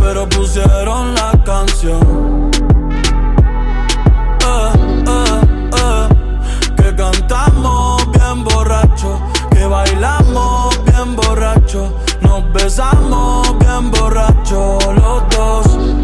Pero pusieron la canción. Eh, eh, eh, que cantamos bien borracho, que bailamos bien borracho, nos besamos bien borracho los dos.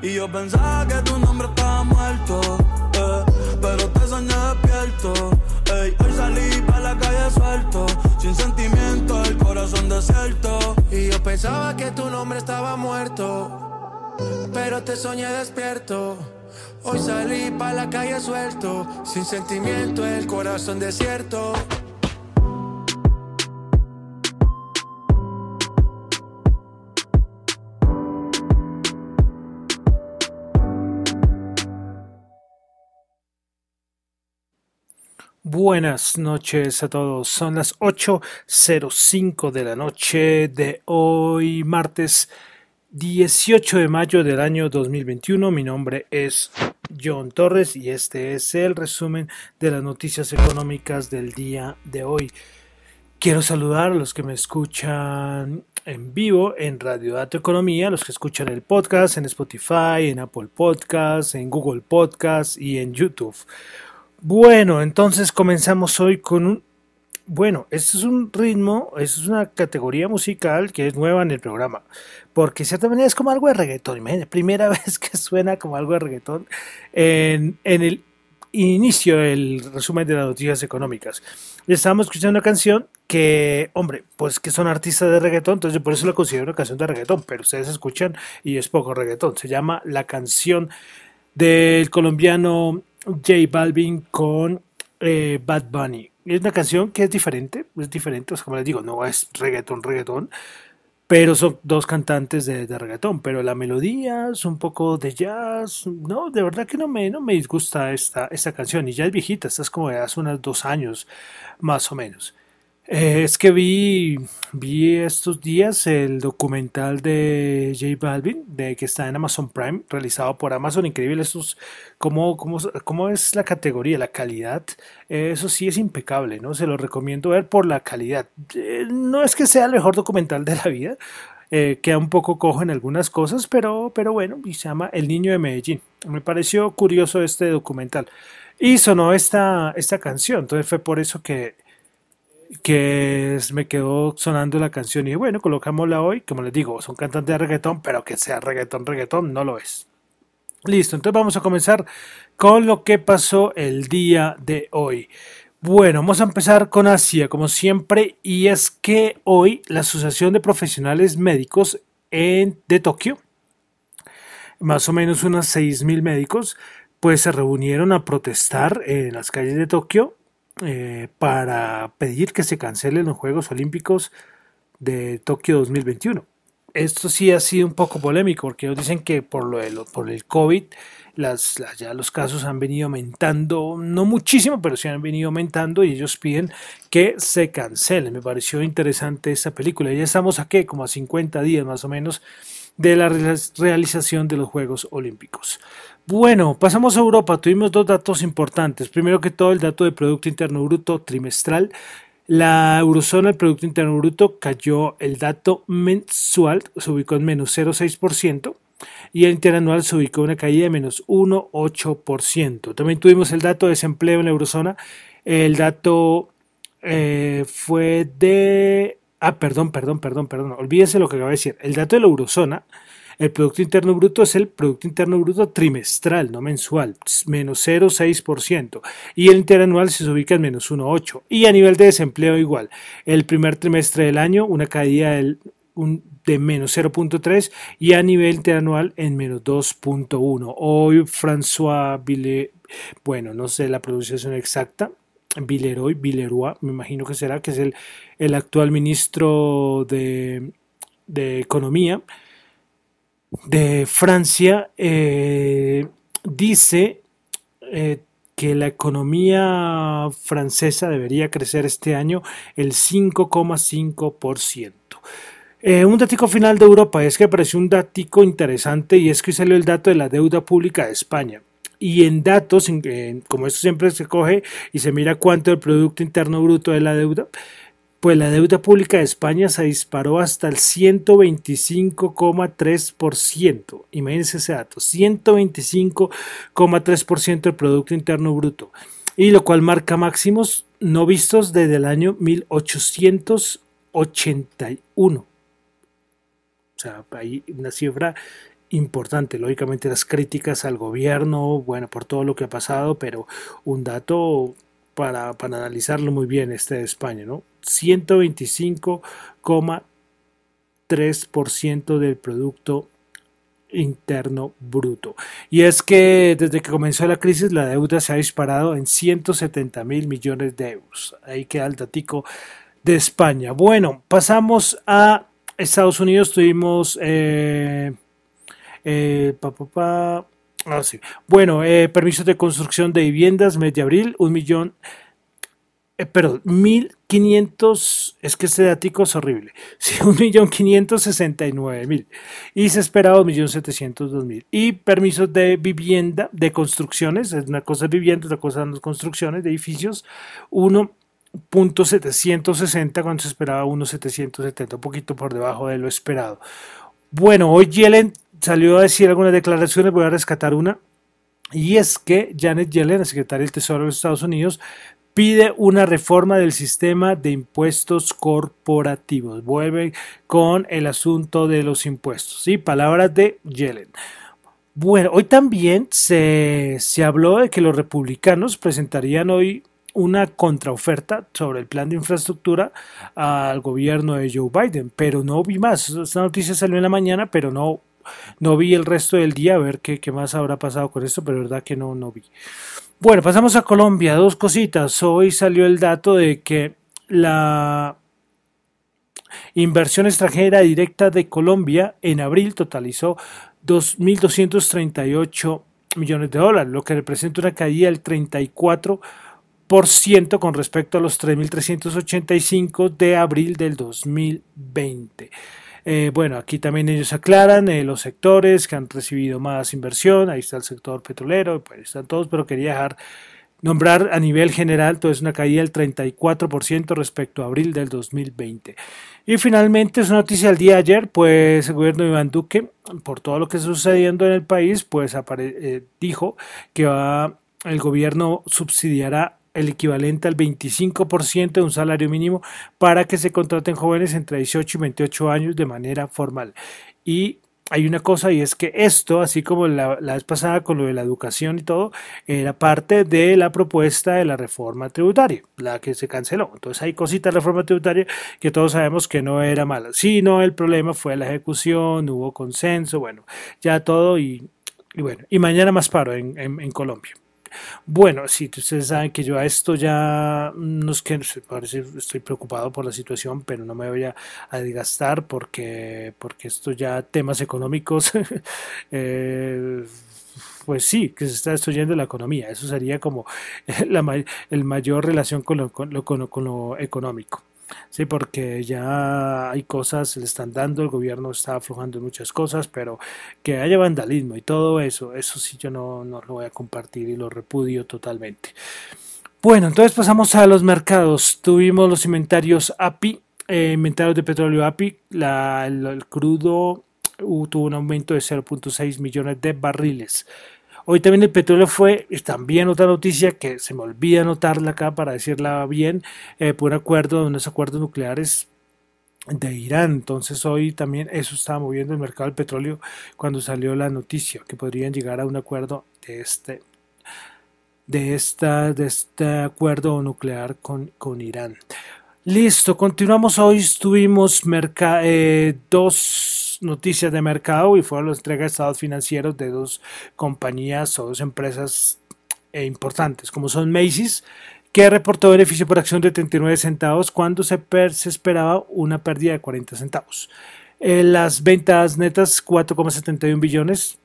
Y yo pensaba que tu nombre estaba muerto, eh, pero te soñé despierto. Hoy salí para la calle suelto, sin sentimiento, el corazón desierto. Y yo pensaba que tu nombre estaba muerto, pero te soñé despierto. Hoy salí para la calle suelto, sin sentimiento, el corazón desierto. Buenas noches a todos. Son las 8.05 de la noche de hoy, martes 18 de mayo del año 2021. Mi nombre es John Torres y este es el resumen de las noticias económicas del día de hoy. Quiero saludar a los que me escuchan en vivo en Radio Dato Economía, los que escuchan el podcast en Spotify, en Apple Podcasts, en Google Podcasts y en YouTube. Bueno, entonces comenzamos hoy con un... Bueno, este es un ritmo, es una categoría musical que es nueva en el programa, porque de cierta manera es como algo de reggaetón, imagínate, primera vez que suena como algo de reggaetón en, el inicio del resumen de las noticias económicas. Estábamos escuchando una canción que, hombre, pues que son artistas de reggaetón, entonces yo por eso la considero una canción de reggaetón, pero ustedes escuchan y es poco reggaetón. Se llama La canción del colombiano J Balvin con eh, Bad Bunny. Es una canción que es diferente, es diferente, como les digo, no es reggaetón, reggaetón, pero son dos cantantes de, de, reggaetón, pero la melodía es un poco de jazz, no, de verdad que no me, no me disgusta esta, esta canción, y ya es viejita, esta es como de hace unos dos años, más o menos. Eh, es que vi, vi estos días el documental de J Balvin, de que está en Amazon Prime, realizado por Amazon. Increíble, estos, cómo, cómo, cómo es la categoría, la calidad. Eh, eso sí es impecable, ¿no? Se lo recomiendo ver por la calidad. Eh, no es que sea el mejor documental de la vida, queda un poco cojo en algunas cosas, pero, pero bueno, y se llama El Niño de Medellín. Me pareció curioso este documental. Y sonó esta, esta canción, entonces fue por eso que que me quedó sonando la canción y bueno, colocámosla hoy, como les digo, son cantantes de reggaetón, pero que sea reggaetón, reggaetón, no lo es. Listo, entonces vamos a comenzar con lo que pasó el día de hoy. Bueno, vamos a empezar con Asia, como siempre, y es que hoy la Asociación de Profesionales Médicos en, de Tokio, más o menos unos 6.000 médicos, pues se reunieron a protestar en las calles de Tokio eh, para pedir que se cancelen los Juegos Olímpicos de Tokio 2021. Esto sí ha sido un poco polémico porque ellos dicen que por, lo de por el COVID ya los casos han venido aumentando, no muchísimo, pero sí han venido aumentando y ellos piden que se cancelen. Me pareció interesante esta película. Ya estamos aquí como a 50 días más o menos de la realización de los Juegos Olímpicos. Bueno, pasamos a Europa. Tuvimos dos datos importantes. Primero que todo, el dato de Producto Interno Bruto trimestral. La eurozona, el Producto Interno Bruto, cayó el dato mensual, se ubicó en menos 0,6% y el interanual se ubicó en una caída de menos 1,8%. También tuvimos el dato de desempleo en la eurozona. El dato eh, fue de... Ah, perdón, perdón, perdón, perdón. Olvídense lo que acabo de decir. El dato de la eurozona el Producto Interno Bruto es el Producto Interno Bruto trimestral, no mensual, menos 0,6%. Y el interanual se ubica en menos 1,8%. Y a nivel de desempleo igual. El primer trimestre del año, una caída del, de menos 0.3 y a nivel interanual en menos 2.1. Hoy François Villeroy, bueno, no sé la pronunciación exacta, Villeroy, Villeroy, me imagino que será, que es el, el actual ministro de, de Economía, de Francia eh, dice eh, que la economía francesa debería crecer este año el 5,5%. Eh, un dato final de Europa es que apareció un dato interesante y es que salió el dato de la deuda pública de España. Y en datos, como esto siempre se coge y se mira cuánto el Producto Interno Bruto de la deuda, pues la deuda pública de España se disparó hasta el 125,3%. Imagínense ese dato, 125,3% del Producto Interno Bruto. Y lo cual marca máximos no vistos desde el año 1881. O sea, hay una cifra importante. Lógicamente las críticas al gobierno, bueno, por todo lo que ha pasado, pero un dato para, analizarlo muy bien este de España, ¿no? 125,3% del Producto Interno Bruto. Y es que desde que comenzó la crisis la deuda se ha disparado en 170 mil millones de euros. Ahí queda el datico de España. Bueno, pasamos a Estados Unidos. Tuvimos... Eh, eh, Ah, bueno, eh, permisos de construcción de viviendas, mes de abril, un millón, eh, perdón, mil quinientos, es que este datico es horrible, sí, un millón quinientos sesenta y se esperaba un millón setecientos dos mil, y permisos de vivienda, de construcciones, es una cosa es vivienda, otra cosa son construcciones de edificios, uno punto sesenta cuando se esperaba uno setenta, un poquito por debajo de lo esperado. Bueno, hoy Yellen salió a decir algunas declaraciones, voy a rescatar una, y es que Janet Yellen, la secretaria del Tesoro de los Estados Unidos, pide una reforma del sistema de impuestos corporativos. Vuelve con el asunto de los impuestos. ¿sí? Palabras de Yellen. Bueno, hoy también se, se habló de que los republicanos presentarían hoy una contraoferta sobre el plan de infraestructura al gobierno de Joe Biden, pero no vi más. Esta noticia salió en la mañana, pero no no vi el resto del día a ver qué, qué más habrá pasado con esto, pero verdad que no, no vi. Bueno, pasamos a Colombia. Dos cositas. Hoy salió el dato de que la inversión extranjera directa de Colombia en abril totalizó 2.238 millones de dólares, lo que representa una caída del 34% con respecto a los 3.385 de abril del 2020. Eh, bueno, aquí también ellos aclaran eh, los sectores que han recibido más inversión. Ahí está el sector petrolero, pues están todos, pero quería dejar nombrar a nivel general, todo es una caída del 34% respecto a abril del 2020. Y finalmente, es noticia del día de ayer, pues el gobierno de Iván Duque, por todo lo que está sucediendo en el país, pues eh, dijo que va, el gobierno subsidiará el equivalente al 25% de un salario mínimo para que se contraten jóvenes entre 18 y 28 años de manera formal. Y hay una cosa y es que esto, así como la, vez pasada con lo de la educación y todo, era parte de la propuesta de la reforma tributaria, la que se canceló. Entonces hay cositas de la reforma tributaria que todos sabemos que no era mala. no, el problema fue la ejecución, hubo consenso, bueno, ya todo y, bueno, y mañana más paro en Colombia. Bueno, sí, ustedes saben que yo a esto ya no es que parece, estoy preocupado por la situación, pero no me voy a, desgastar porque, porque esto ya temas económicos, eh, pues sí, que se está destruyendo la economía. Eso sería como la, el mayor relación con lo, con lo económico. Sí, porque ya hay cosas, se le están dando, el gobierno está aflojando muchas cosas, pero que haya vandalismo y todo eso, eso sí yo no, no lo voy a compartir y lo repudio totalmente. Bueno, entonces pasamos a los mercados. Tuvimos los inventarios API, eh, inventarios de petróleo API, la, el, crudo tuvo un aumento de 0.6 millones de barriles. Hoy también el petróleo fue, también otra noticia que se me olvida anotarla acá para decirla bien, eh, por un acuerdo de unos acuerdos nucleares de Irán. Entonces hoy también eso estaba moviendo el mercado del petróleo cuando salió la noticia que podrían llegar a un acuerdo de este de esta de este acuerdo nuclear con, con Irán. Listo, continuamos hoy. Tuvimos eh, dos noticias de mercado y fueron las entregas de estados financieros de dos compañías o dos empresas eh, importantes, como son Macy's, que reportó beneficio por acción de 39 centavos cuando se, se esperaba una pérdida de 40 centavos. Eh, las ventas netas 4,71 billones,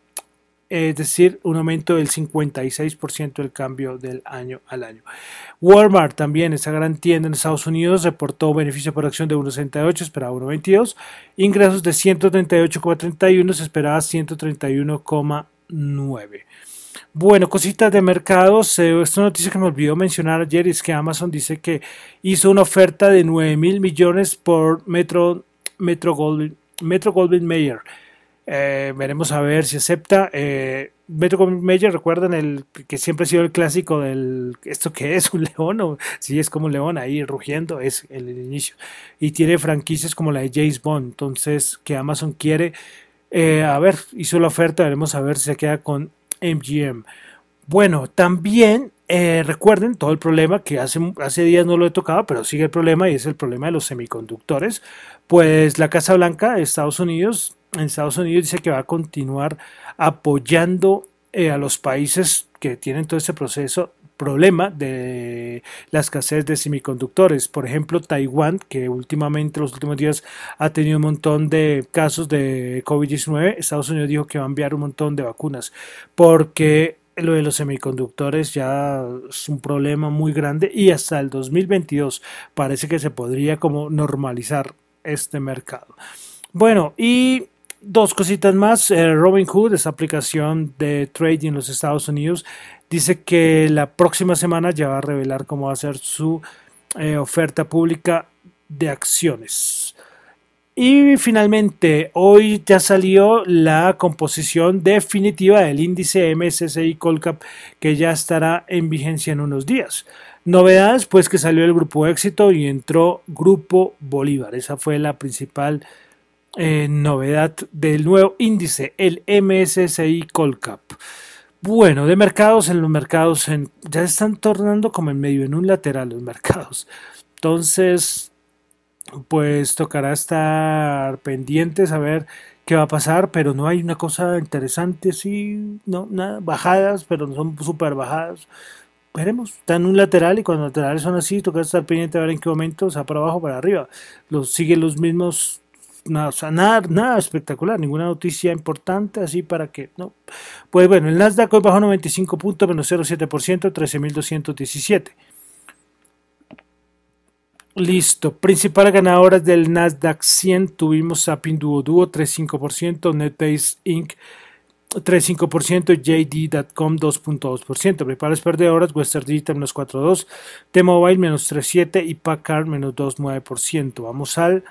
es decir, un aumento del 56% del cambio del año al año. Walmart también, esa gran tienda en Estados Unidos, reportó beneficio por acción de 1,68, esperaba 1,22, ingresos de 138,31, se esperaba 131,9. Bueno, cositas de mercados. Esta noticia que me olvidó mencionar ayer es que Amazon dice que hizo una oferta de 9 mil millones por Metro, Metro Metro Goldwyn Mayer eh, veremos a ver si acepta. Eh, Metro Mayer, recuerdan el que siempre ha sido el clásico del esto que es un león si es como un león ahí rugiendo, es el, inicio. Y tiene franquicias como la de James Bond, entonces que Amazon quiere. Eh, a ver, hizo la oferta, veremos a ver si se queda con MGM. Bueno, también eh, recuerden todo el problema que hace, hace días no lo he tocado, pero sigue el problema y es el problema de los semiconductores. Pues la Casa Blanca de Estados Unidos en Estados Unidos dice que va a continuar apoyando eh, a los países que tienen todo este proceso problema de la escasez de semiconductores. Por ejemplo, Taiwán, que últimamente, los últimos días, ha tenido un montón de casos de COVID-19. Estados Unidos dijo que va a enviar un montón de vacunas porque lo de los semiconductores ya es un problema muy grande y hasta el 2022 parece que se podría como normalizar este mercado. Bueno, y Dos cositas más. Eh, Robinhood, esa aplicación de trading en los Estados Unidos, dice que la próxima semana ya va a revelar cómo va a ser su eh, oferta pública de acciones. Y finalmente, hoy ya salió la composición definitiva del índice MSCI Colcap que ya estará en vigencia en unos días. Novedades, pues que salió el grupo éxito y entró Grupo Bolívar. Esa fue la principal eh, novedad del nuevo índice, el MSCI Colcap. Bueno, de mercados, en los mercados en, ya están tornando como en medio, en un lateral los mercados. Entonces, pues tocará estar pendientes a ver qué va a pasar, pero no hay una cosa interesante, sí, no, nada, bajadas, pero no son súper bajadas. veremos, está en un lateral y cuando laterales son así, toca estar pendiente a ver en qué momento, o sea, para abajo, para arriba. Los, sigue los mismos nada, nada, nada, espectacular, ninguna noticia importante así para que, no. Pues bueno, el Nasdaq hoy bajó 95 puntos, menos 0,7%, 13.217. Listo, principales ganadoras del Nasdaq 100 tuvimos a Pinduoduo 3,5%, NetBase Inc. 3,5%, JD.com 2,2%, principales perdedoras, Western Digital menos 4,2%, T-Mobile menos 3,7% y Packard menos 2,9%. Vamos al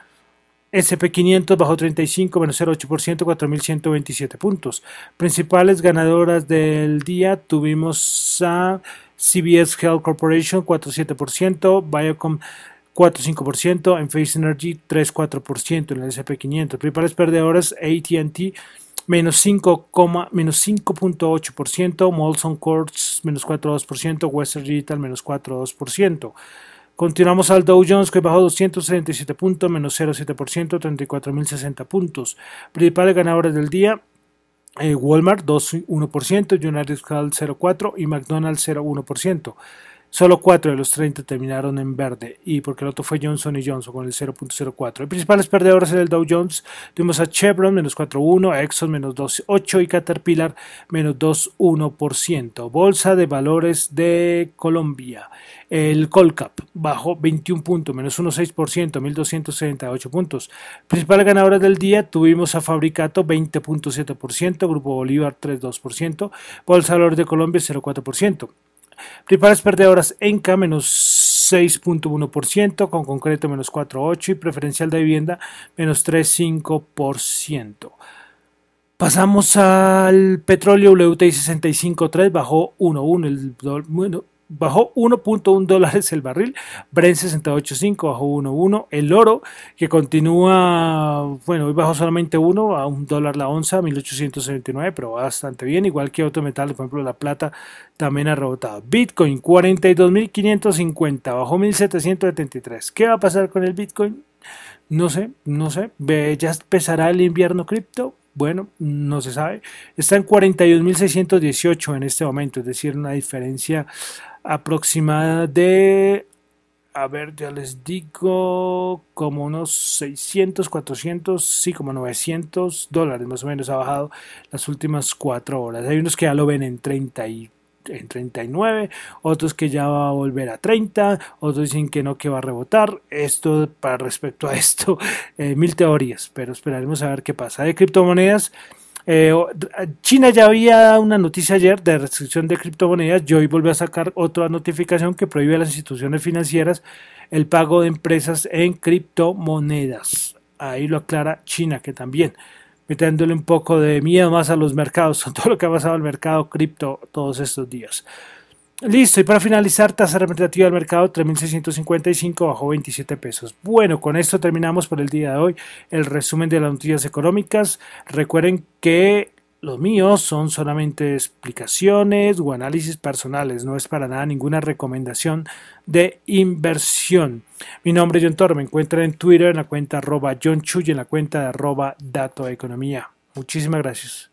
SP500 bajó 35, menos 0,8%, 4.127 puntos. Principales ganadoras del día tuvimos a CBS Health Corporation 4,7%, Biocom 4,5%, Enphase Energy 3,4% en el SP500. Principales perdedoras AT&T menos 5, menos 5.8%, Molson Courts menos 4,2%, Western Digital menos 4,2%. Continuamos al Dow Jones que bajó 277 puntos, menos 0,7%, 34.060 puntos. Principales ganadores del día, eh, Walmart 2,1%, United Health 0,4% y McDonald's 0,1%. Solo 4 de los 30 terminaron en verde y porque el otro fue Johnson Johnson con el 0.04. Los principales perdedores en el Dow Jones tuvimos a Chevron menos 4.1, Exxon menos 2.8 y Caterpillar menos 2.1%. Bolsa de Valores de Colombia. El Colcap bajó 21 puntos, menos 1.6%, 1.278 puntos. Principales ganadoras del día tuvimos a Fabricato 20.7%, Grupo Bolívar 3.2%, Bolsa de Valores de Colombia 0.4%. Principales perdedoras Enca menos 6.1%, con concreto menos 4.8% y preferencial de vivienda menos 3.5%. Pasamos al petróleo WTI 65.3, bajó 1.1 el bueno, bajó 1.1 dólares el barril, Brent 68.5 bajó 1.1, el oro que continúa, bueno, hoy bajó solamente 1 a 1 dólar la onza, 1879, pero bastante bien, igual que otro metal, por ejemplo la plata también ha rebotado. Bitcoin 42.550, bajó 1.773. ¿Qué va a pasar con el Bitcoin? No sé, no sé, ya empezará el invierno cripto, bueno, no se sabe. Está en 41.618 en este momento, es decir, una diferencia aproximada de, a ver, ya les digo, como unos 600, 400, sí, como 900 dólares más o menos ha bajado las últimas cuatro horas. Hay unos que ya lo ven en 30 y en 39, otros que ya va a volver a 30, otros dicen que no, que va a rebotar. Esto, para respecto a esto, eh, mil teorías, pero esperaremos a ver qué pasa. De criptomonedas, eh, China ya había una noticia ayer de restricción de criptomonedas y hoy volvió a sacar otra notificación que prohíbe a las instituciones financieras el pago de empresas en criptomonedas. Ahí lo aclara China, que también metiéndole un poco de miedo más a los mercados, todo lo que ha pasado al mercado cripto todos estos días. Listo, y para finalizar, tasa representativa del mercado 3.655 bajo 27 pesos. Bueno, con esto terminamos por el día de hoy el resumen de las noticias económicas. Recuerden que los míos son solamente explicaciones o análisis personales, no es para nada ninguna recomendación de inversión. Mi nombre es John Toro, me encuentran en Twitter en la cuenta arroba John Chuy en la cuenta de arroba Dato Economía. Muchísimas gracias.